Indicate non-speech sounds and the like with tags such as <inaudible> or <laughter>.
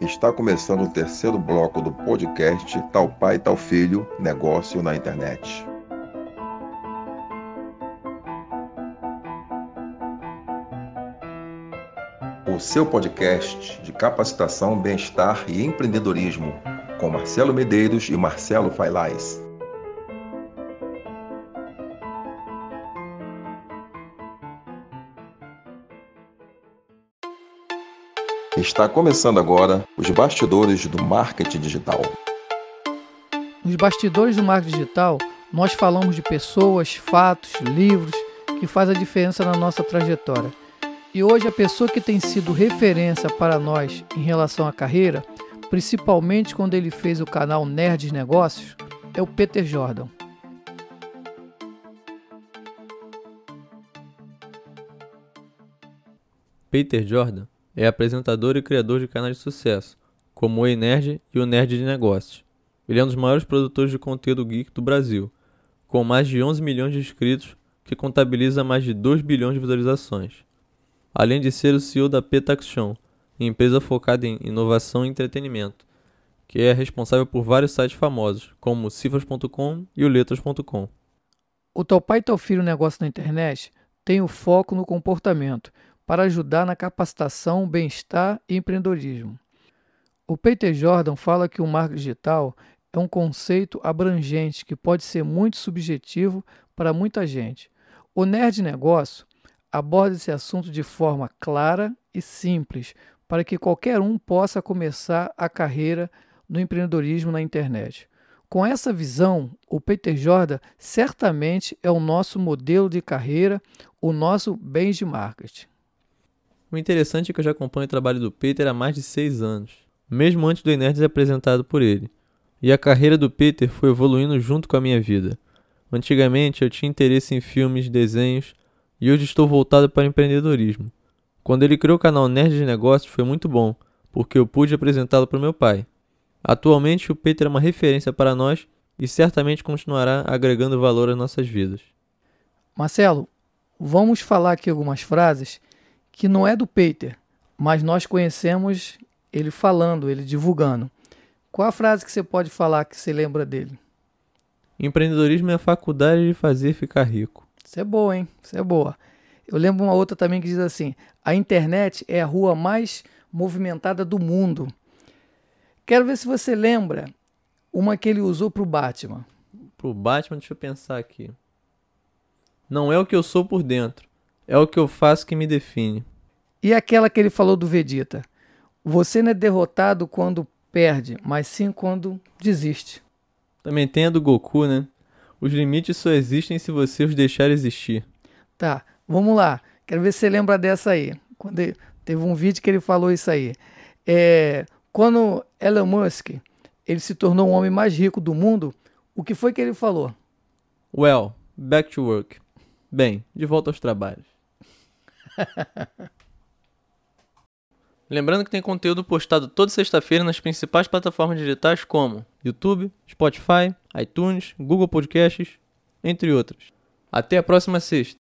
Está começando o terceiro bloco do podcast Tal Pai, Tal Filho Negócio na Internet. O seu podcast de capacitação, bem-estar e empreendedorismo, com Marcelo Medeiros e Marcelo Failais. Está começando agora os bastidores do marketing digital. Nos bastidores do marketing digital, nós falamos de pessoas, fatos, livros que fazem a diferença na nossa trajetória. E hoje a pessoa que tem sido referência para nós em relação à carreira, principalmente quando ele fez o canal Nerds Negócios, é o Peter Jordan. Peter Jordan é apresentador e criador de canais de sucesso, como o Ei Nerd e o Nerd de Negócios. Ele é um dos maiores produtores de conteúdo geek do Brasil, com mais de 11 milhões de inscritos, que contabiliza mais de 2 bilhões de visualizações. Além de ser o CEO da Petaction, empresa focada em inovação e entretenimento, que é responsável por vários sites famosos, como cifras.com e o letras.com. O Teu Pai e Teu Filho Negócio na Internet tem o foco no comportamento, para ajudar na capacitação, bem-estar e empreendedorismo. O Peter Jordan fala que o marketing digital é um conceito abrangente que pode ser muito subjetivo para muita gente. O Nerd Negócio aborda esse assunto de forma clara e simples para que qualquer um possa começar a carreira no empreendedorismo na internet. Com essa visão, o Peter Jordan certamente é o nosso modelo de carreira, o nosso bem de marketing. O interessante é que eu já acompanho o trabalho do Peter há mais de seis anos, mesmo antes do Enerd ser apresentado por ele. E a carreira do Peter foi evoluindo junto com a minha vida. Antigamente eu tinha interesse em filmes, desenhos, e hoje estou voltado para empreendedorismo. Quando ele criou o canal Nerd de Negócios foi muito bom, porque eu pude apresentá-lo para meu pai. Atualmente o Peter é uma referência para nós e certamente continuará agregando valor às nossas vidas. Marcelo, vamos falar aqui algumas frases que não é do Peter, mas nós conhecemos ele falando, ele divulgando. Qual a frase que você pode falar que você lembra dele? Empreendedorismo é a faculdade de fazer ficar rico. Isso é boa, hein? Isso é boa. Eu lembro uma outra também que diz assim: a internet é a rua mais movimentada do mundo. Quero ver se você lembra uma que ele usou para o Batman. Para o Batman, deixa eu pensar aqui. Não é o que eu sou por dentro, é o que eu faço que me define. E aquela que ele falou do Vegeta? Você não é derrotado quando perde, mas sim quando desiste. Também tem a do Goku, né? Os limites só existem se você os deixar existir. Tá, vamos lá. Quero ver se você lembra dessa aí. Quando ele, teve um vídeo que ele falou isso aí. É, quando Elon Musk ele se tornou o homem mais rico do mundo, o que foi que ele falou? Well, back to work. Bem, de volta aos trabalhos. <laughs> Lembrando que tem conteúdo postado toda sexta-feira nas principais plataformas digitais como YouTube, Spotify, iTunes, Google Podcasts, entre outras. Até a próxima sexta!